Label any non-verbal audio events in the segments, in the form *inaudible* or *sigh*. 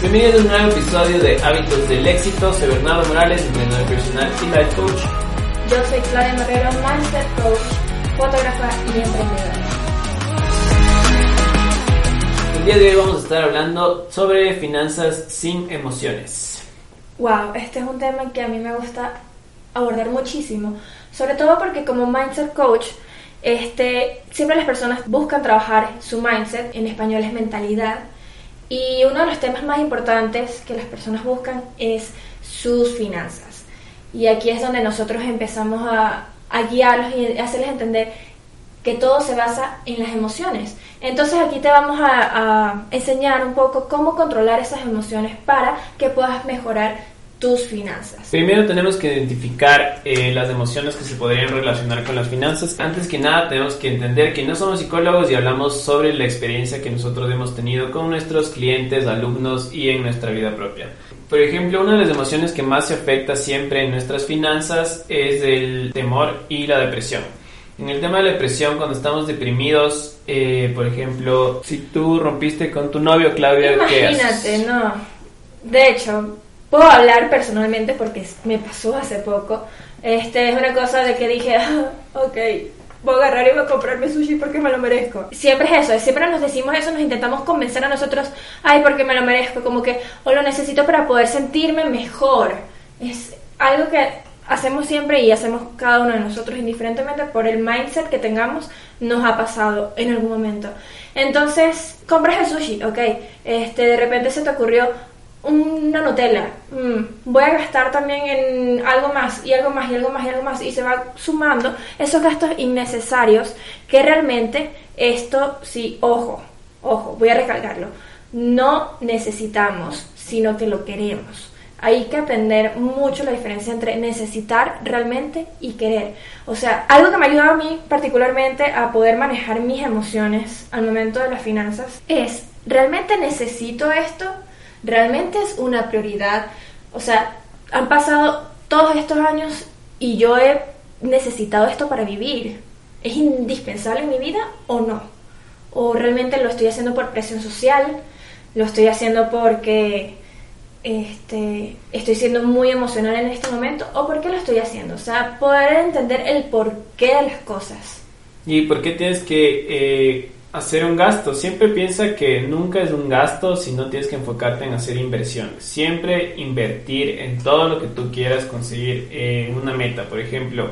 Bienvenidos a un nuevo episodio de Hábitos del Éxito. Soy Bernardo Morales, entrenador personal y life coach. Yo soy Claudia Marrero, mindset coach, fotógrafa y emprendedora. El día de hoy vamos a estar hablando sobre finanzas sin emociones. Wow, este es un tema que a mí me gusta abordar muchísimo, sobre todo porque como mindset coach, este, siempre las personas buscan trabajar su mindset, en español es mentalidad, y uno de los temas más importantes que las personas buscan es sus finanzas. Y aquí es donde nosotros empezamos a, guiarlos y hacerles entender que todo se basa en las emociones. Entonces aquí te vamos a, a, enseñar un poco cómo controlar esas emociones para que puedas mejorar tus finanzas? Primero tenemos que identificar eh, las emociones que se podrían relacionar con las finanzas. Antes que nada tenemos que entender que no somos psicólogos y hablamos sobre la experiencia que nosotros hemos tenido con nuestros clientes, alumnos y en nuestra vida propia. Por ejemplo, una de las emociones que más se afecta siempre en nuestras finanzas es el temor y la depresión. En el tema de la depresión, cuando estamos deprimidos, eh, por ejemplo, si tú rompiste con tu novio, Claudia, Imagínate, no. De hecho, Puedo hablar personalmente porque me pasó hace poco. Este es una cosa de que dije, ah, ok, voy a agarrar y voy a comprarme sushi porque me lo merezco. Siempre es eso, siempre nos decimos eso, nos intentamos convencer a nosotros, ay, porque me lo merezco, como que, o lo necesito para poder sentirme mejor. Es algo que hacemos siempre y hacemos cada uno de nosotros, indiferentemente por el mindset que tengamos, nos ha pasado en algún momento. Entonces, compras el sushi, ok, este, de repente se te ocurrió, una Nutella, mm, voy a gastar también en algo más y algo más y algo más y algo más y se va sumando esos gastos innecesarios que realmente esto sí, ojo, ojo, voy a recalcarlo, no necesitamos, sino que lo queremos. Hay que aprender mucho la diferencia entre necesitar realmente y querer. O sea, algo que me ha ayudado a mí particularmente a poder manejar mis emociones al momento de las finanzas es, ¿realmente necesito esto? Realmente es una prioridad. O sea, han pasado todos estos años y yo he necesitado esto para vivir. ¿Es indispensable en mi vida o no? ¿O realmente lo estoy haciendo por presión social? ¿Lo estoy haciendo porque este, estoy siendo muy emocional en este momento? ¿O por qué lo estoy haciendo? O sea, poder entender el porqué de las cosas. ¿Y por qué tienes que eh, hacer un gasto. Siempre piensa que nunca es un gasto si no tienes que enfocarte en hacer inversiones. Siempre invertir en todo lo que tú quieras conseguir en una meta. Por ejemplo,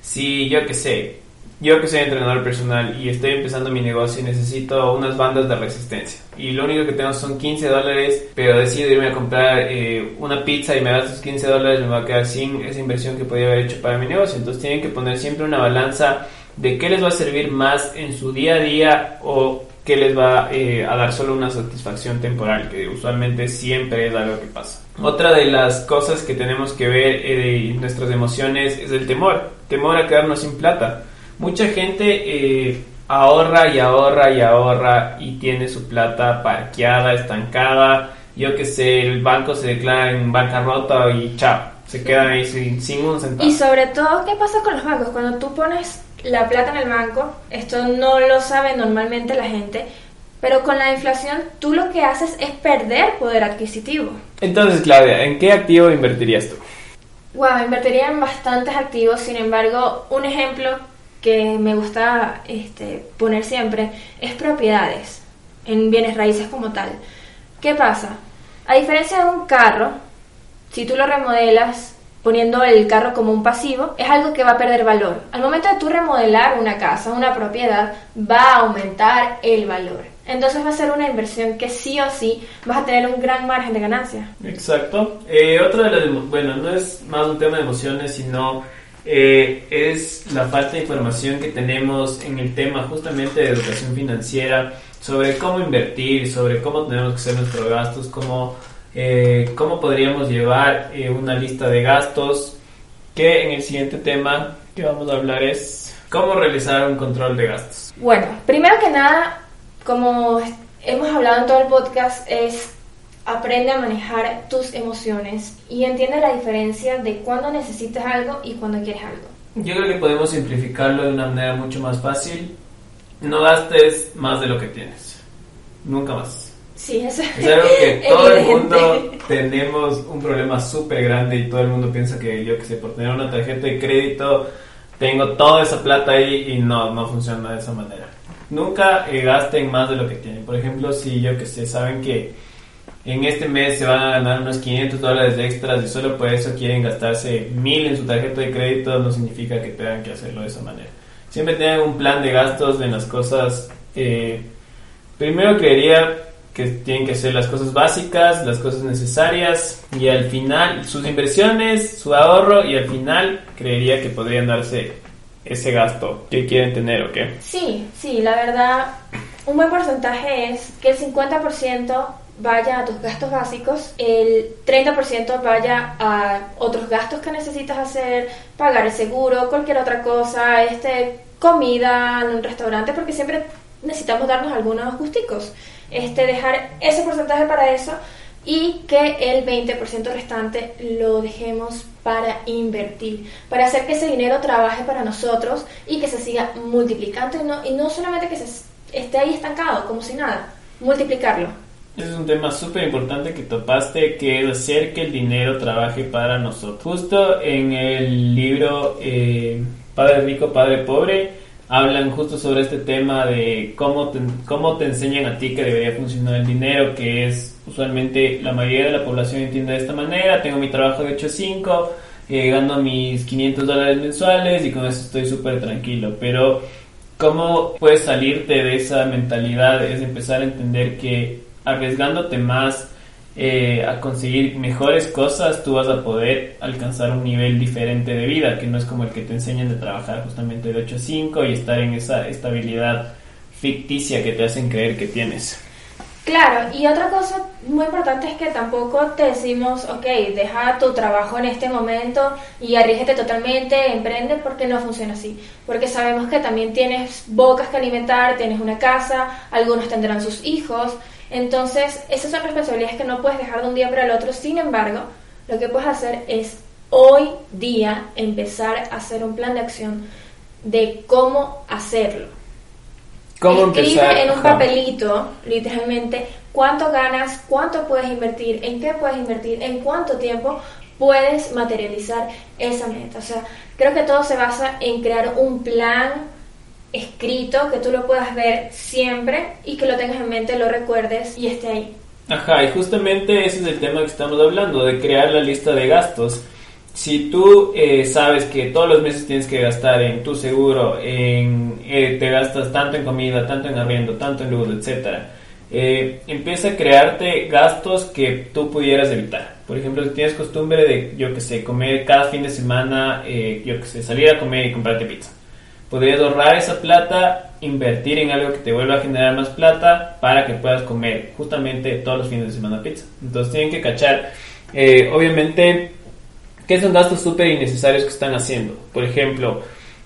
si yo que sé, yo que soy entrenador personal y estoy empezando mi negocio y necesito unas bandas de resistencia y lo único que tengo son 15 dólares, pero decido irme a comprar eh, una pizza y me das esos 15 dólares, me va a quedar sin esa inversión que podía haber hecho para mi negocio. Entonces tienen que poner siempre una balanza de qué les va a servir más en su día a día o qué les va eh, a dar solo una satisfacción temporal, que usualmente siempre es algo que pasa. Otra de las cosas que tenemos que ver eh, de nuestras emociones es el temor, temor a quedarnos sin plata. Mucha gente eh, ahorra y ahorra y ahorra y tiene su plata parqueada, estancada, yo que sé, el banco se declara en bancarrota y chao, se quedan ahí sin, sin un centavo. Y sobre todo, ¿qué pasa con los bancos? Cuando tú pones la plata en el banco, esto no lo sabe normalmente la gente, pero con la inflación tú lo que haces es perder poder adquisitivo. Entonces, Claudia, ¿en qué activo invertirías tú? Wow, invertiría en bastantes activos, sin embargo, un ejemplo que me gusta este, poner siempre es propiedades en bienes raíces como tal. ¿Qué pasa? A diferencia de un carro, si tú lo remodelas, poniendo el carro como un pasivo, es algo que va a perder valor. Al momento de tú remodelar una casa, una propiedad, va a aumentar el valor. Entonces va a ser una inversión que sí o sí vas a tener un gran margen de ganancia. Exacto. Eh, otra de las, bueno, no es más un tema de emociones, sino eh, es la falta de información que tenemos en el tema justamente de educación financiera, sobre cómo invertir, sobre cómo tenemos que hacer nuestros gastos, cómo eh, cómo podríamos llevar eh, una lista de gastos, que en el siguiente tema que vamos a hablar es cómo realizar un control de gastos. Bueno, primero que nada, como hemos hablado en todo el podcast, es aprende a manejar tus emociones y entiende la diferencia de cuando necesitas algo y cuando quieres algo. Yo creo que podemos simplificarlo de una manera mucho más fácil. No gastes más de lo que tienes. Nunca más. Sí, eso Es *laughs* algo que todo el evidente. mundo tenemos un problema súper grande y todo el mundo piensa que yo que sé, por tener una tarjeta de crédito tengo toda esa plata ahí y no, no funciona de esa manera. Nunca eh, gasten más de lo que tienen. Por ejemplo, si yo que sé, saben que en este mes se van a ganar unos 500 dólares de extras y solo por eso quieren gastarse 1000 en su tarjeta de crédito, no significa que tengan que hacerlo de esa manera. Siempre tengan un plan de gastos en las cosas. eh, primero creería que tienen que ser las cosas básicas, las cosas necesarias y al final sus inversiones, su ahorro y al final creería que podrían darse ese gasto que quieren tener o qué. Sí, sí, la verdad, un buen porcentaje es que el 50% vaya a tus gastos básicos, el 30% vaya a otros gastos que necesitas hacer, pagar el seguro, cualquier otra cosa, este, comida en un restaurante, porque siempre necesitamos darnos algunos gusticos. Este, dejar ese porcentaje para eso y que el 20% restante lo dejemos para invertir, para hacer que ese dinero trabaje para nosotros y que se siga multiplicando y no, y no solamente que se esté ahí estancado como si nada, multiplicarlo. Es un tema súper importante que topaste, que es hacer que el dinero trabaje para nosotros. Justo en el libro eh, Padre Rico, Padre Pobre, hablan justo sobre este tema de cómo te, cómo te enseñan a ti que debería funcionar el dinero, que es usualmente la mayoría de la población entiende de esta manera, tengo mi trabajo de 8 a 5, eh, gano mis 500 dólares mensuales y con eso estoy súper tranquilo, pero cómo puedes salirte de esa mentalidad es empezar a entender que arriesgándote más eh, a conseguir mejores cosas, tú vas a poder alcanzar un nivel diferente de vida, que no es como el que te enseñan de trabajar justamente de 8 a 5 y estar en esa estabilidad ficticia que te hacen creer que tienes. Claro, y otra cosa muy importante es que tampoco te decimos, ok, deja tu trabajo en este momento y arriesgate totalmente, emprende, porque no funciona así. Porque sabemos que también tienes bocas que alimentar, tienes una casa, algunos tendrán sus hijos. Entonces, esas son responsabilidades que no puedes dejar de un día para el otro. Sin embargo, lo que puedes hacer es hoy día empezar a hacer un plan de acción de cómo hacerlo. ¿Cómo Escribe empezar? en un papelito, literalmente, cuánto ganas, cuánto puedes invertir, en qué puedes invertir, en cuánto tiempo puedes materializar esa meta. O sea, creo que todo se basa en crear un plan escrito que tú lo puedas ver siempre y que lo tengas en mente, lo recuerdes y esté ahí. Ajá, y justamente ese es el tema que estamos hablando, de crear la lista de gastos. Si tú eh, sabes que todos los meses tienes que gastar en tu seguro, en, eh, te gastas tanto en comida, tanto en arriendo, tanto en luz, etcétera, eh, empieza a crearte gastos que tú pudieras evitar. Por ejemplo, si tienes costumbre de, yo que sé, comer cada fin de semana, eh, yo que sé, salir a comer y comprarte pizza. Podrías ahorrar esa plata, invertir en algo que te vuelva a generar más plata para que puedas comer justamente todos los fines de semana pizza. Entonces tienen que cachar, eh, obviamente, que son gastos súper innecesarios que están haciendo. Por ejemplo,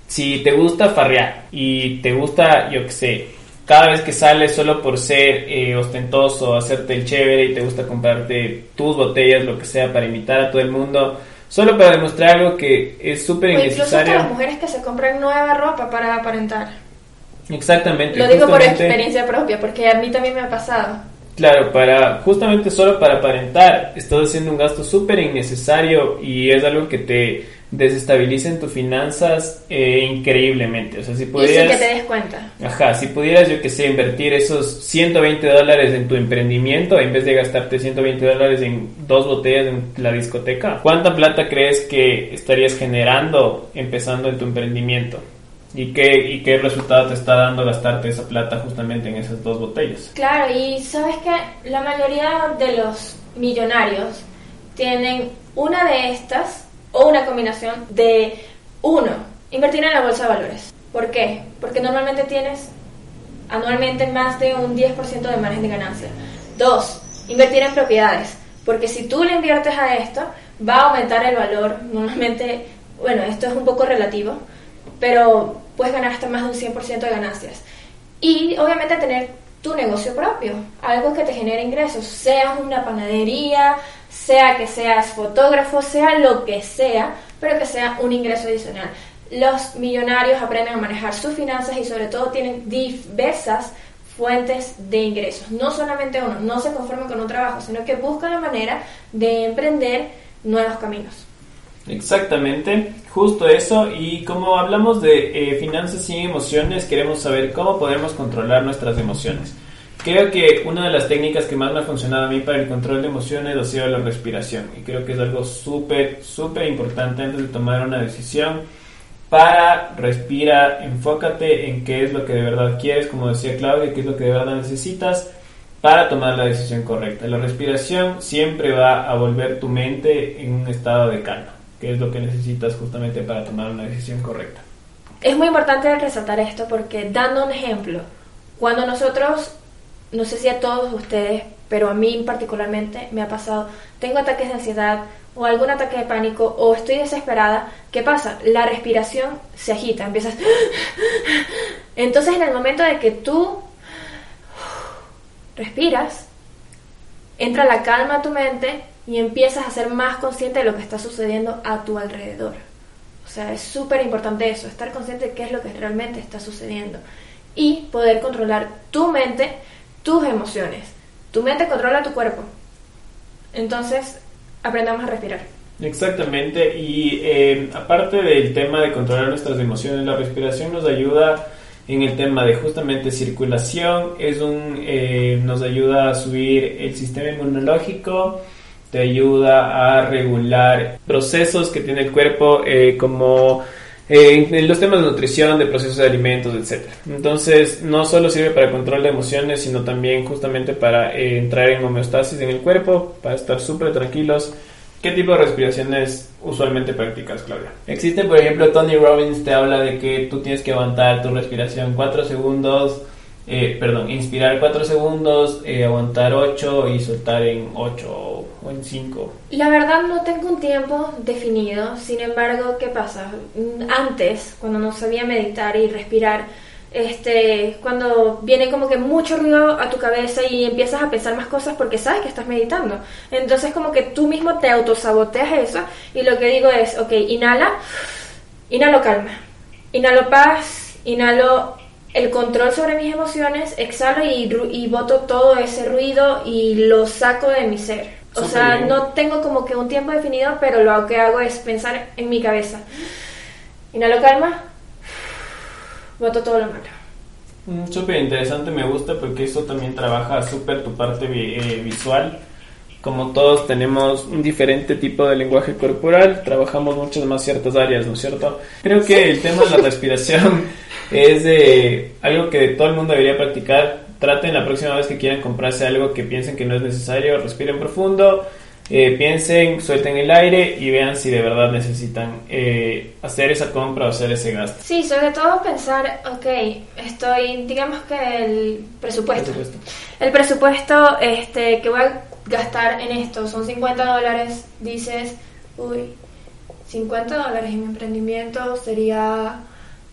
si te gusta farrear y te gusta, yo que sé, cada vez que sales solo por ser eh, ostentoso, hacerte el chévere y te gusta comprarte tus botellas, lo que sea, para invitar a todo el mundo, solo para demostrar algo que es súper O incluso hasta innecesario. las mujeres que se compran nueva ropa para aparentar. Exactamente. Lo digo por experiencia propia, porque a mí también me ha pasado. Claro, para justamente solo para aparentar, estás haciendo un gasto súper innecesario y es algo que te desestabiliza en tus finanzas eh, increíblemente. O sea, si Y sin pudieras... que te des cuenta. Ajá, si pudieras, yo que sé, invertir esos 120 dólares en tu emprendimiento en vez de gastarte 120 dólares en dos botellas en la discoteca, ¿cuánta plata crees que estarías generando empezando en tu emprendimiento? ¿Y qué, ¿Y qué resultado te está dando gastarte esa plata justamente en esas dos botellas? Claro, y sabes que la mayoría de los millonarios tienen una de estas o una combinación de uno, invertir en la bolsa de valores. ¿Por qué? Porque normalmente tienes anualmente más de un 10% de margen de ganancia. Dos, invertir en propiedades. Porque si tú le inviertes a esto, va a aumentar el valor. Normalmente, bueno, esto es un poco relativo, pero puedes ganar hasta más de un 100% de ganancias. Y obviamente tener tu negocio propio, algo que te genere ingresos, sea una panadería, sea que seas fotógrafo, sea lo que sea, pero que sea un ingreso adicional. Los millonarios aprenden a manejar sus finanzas y sobre todo tienen diversas fuentes de ingresos. No solamente uno, no se conforme con un trabajo, sino que busca la manera de emprender nuevos caminos. Exactamente, justo eso. Y como hablamos de eh, finanzas y emociones, queremos saber cómo podemos controlar nuestras emociones. Creo que una de las técnicas que más me ha funcionado a mí para el control de emociones ha sido la respiración. Y creo que es algo súper, súper importante antes de tomar una decisión. Para, respira, enfócate en qué es lo que de verdad quieres, como decía Claudia, qué es lo que de verdad necesitas para tomar la decisión correcta. La respiración siempre va a volver tu mente en un estado de calma, que es lo que necesitas justamente para tomar una decisión correcta. Es muy importante resaltar esto porque dando un ejemplo, cuando nosotros no sé si a todos ustedes, pero a mí particularmente me ha pasado, tengo ataques de ansiedad o algún ataque de pánico o estoy desesperada, ¿qué pasa? La respiración se agita, empiezas... *laughs* Entonces en el momento de que tú respiras, entra la calma a tu mente y empiezas a ser más consciente de lo que está sucediendo a tu alrededor. O sea, es súper importante eso, estar consciente de qué es lo que realmente está sucediendo y poder controlar tu mente tus emociones. Tu mente controla tu cuerpo. Entonces, aprendamos a respirar. Exactamente, y eh, aparte del tema de controlar nuestras emociones, la respiración nos ayuda en el tema de justamente circulación, es un, eh, nos ayuda a subir el sistema inmunológico, te ayuda a regular procesos que tiene el cuerpo eh, como en los temas de nutrición, de procesos de alimentos, etc. Entonces, no solo sirve para control de emociones, sino también justamente para eh, entrar en homeostasis en el cuerpo, para estar súper tranquilos. ¿Qué tipo de respiraciones usualmente practicas, Claudia? Existe, por ejemplo, Tony Robbins te habla de que tú tienes que aguantar tu respiración 4 segundos, eh, perdón, inspirar 4 segundos, eh, aguantar 8 y soltar en 8 en 5? La verdad no tengo un tiempo definido, sin embargo, ¿qué pasa? Antes, cuando no sabía meditar y respirar, este, cuando viene como que mucho ruido a tu cabeza y empiezas a pensar más cosas porque sabes que estás meditando. Entonces como que tú mismo te autosaboteas eso y lo que digo es, ok, inhala, inhalo calma, inhalo paz, inhalo el control sobre mis emociones, exhalo y, y boto todo ese ruido y lo saco de mi ser. O sea, no tengo como que un tiempo definido, pero lo que hago es pensar en mi cabeza. Inhalo calma, boto todo lo malo. Mm, súper interesante, me gusta porque eso también trabaja súper tu parte eh, visual. Como todos tenemos un diferente tipo de lenguaje corporal, trabajamos muchas más ciertas áreas, ¿no es cierto? Creo que el tema de la respiración *laughs* es de algo que todo el mundo debería practicar traten la próxima vez que quieran comprarse algo que piensen que no es necesario, respiren profundo, eh, piensen, suelten el aire y vean si de verdad necesitan eh, hacer esa compra o hacer ese gasto. Sí, sobre todo pensar, ok, estoy, digamos que el presupuesto. El presupuesto este, que voy a gastar en esto son 50 dólares, dices, uy, 50 dólares en mi emprendimiento sería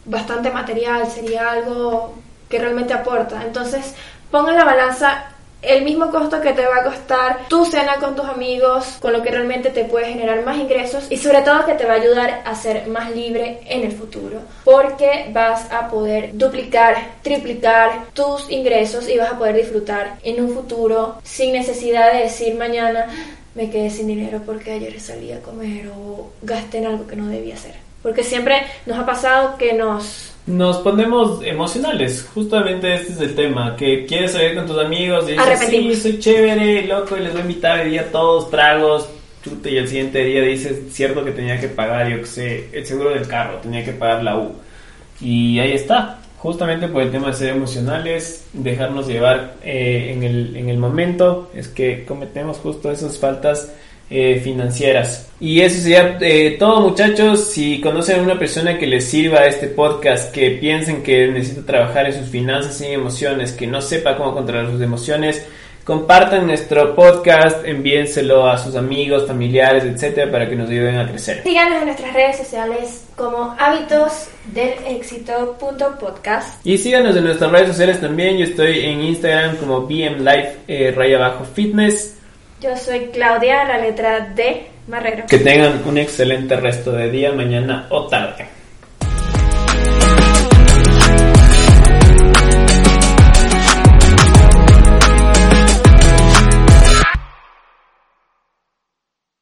bastante material, sería algo que realmente aporta. Entonces, ponga en la balanza el mismo costo que te va a costar tu cena con tus amigos, con lo que realmente te puede generar más ingresos y sobre todo que te va a ayudar a ser más libre en el futuro, porque vas a poder duplicar, triplicar tus ingresos y vas a poder disfrutar en un futuro sin necesidad de decir mañana me quedé sin dinero porque ayer salí a comer o gasté en algo que no debía hacer. Porque siempre nos ha pasado que nos nos ponemos emocionales. Justamente este es el tema. Que quieres salir con tus amigos y dices, sí, soy chévere, loco, y les voy a invitar el día todos tragos. Chute, y el siguiente día dices, cierto que tenía que pagar, yo que sé, el seguro del carro, tenía que pagar la U. Y ahí está. Justamente por el tema de ser emocionales, dejarnos llevar eh, en, el, en el momento, es que cometemos justo esas faltas eh, financieras. Y eso sería eh, todo muchachos. Si conocen a una persona que les sirva este podcast, que piensen que necesita trabajar en sus finanzas y emociones, que no sepa cómo controlar sus emociones, compartan nuestro podcast, envíenselo a sus amigos, familiares, etcétera, para que nos ayuden a crecer. Síganos en nuestras redes sociales como hábitos del éxito.podcast. Y síganos en nuestras redes sociales también. Yo estoy en Instagram como BMLife eh, raya abajo fitness. Yo soy Claudia, la letra D, Marrero. Que tengan un excelente resto de día, mañana o tarde.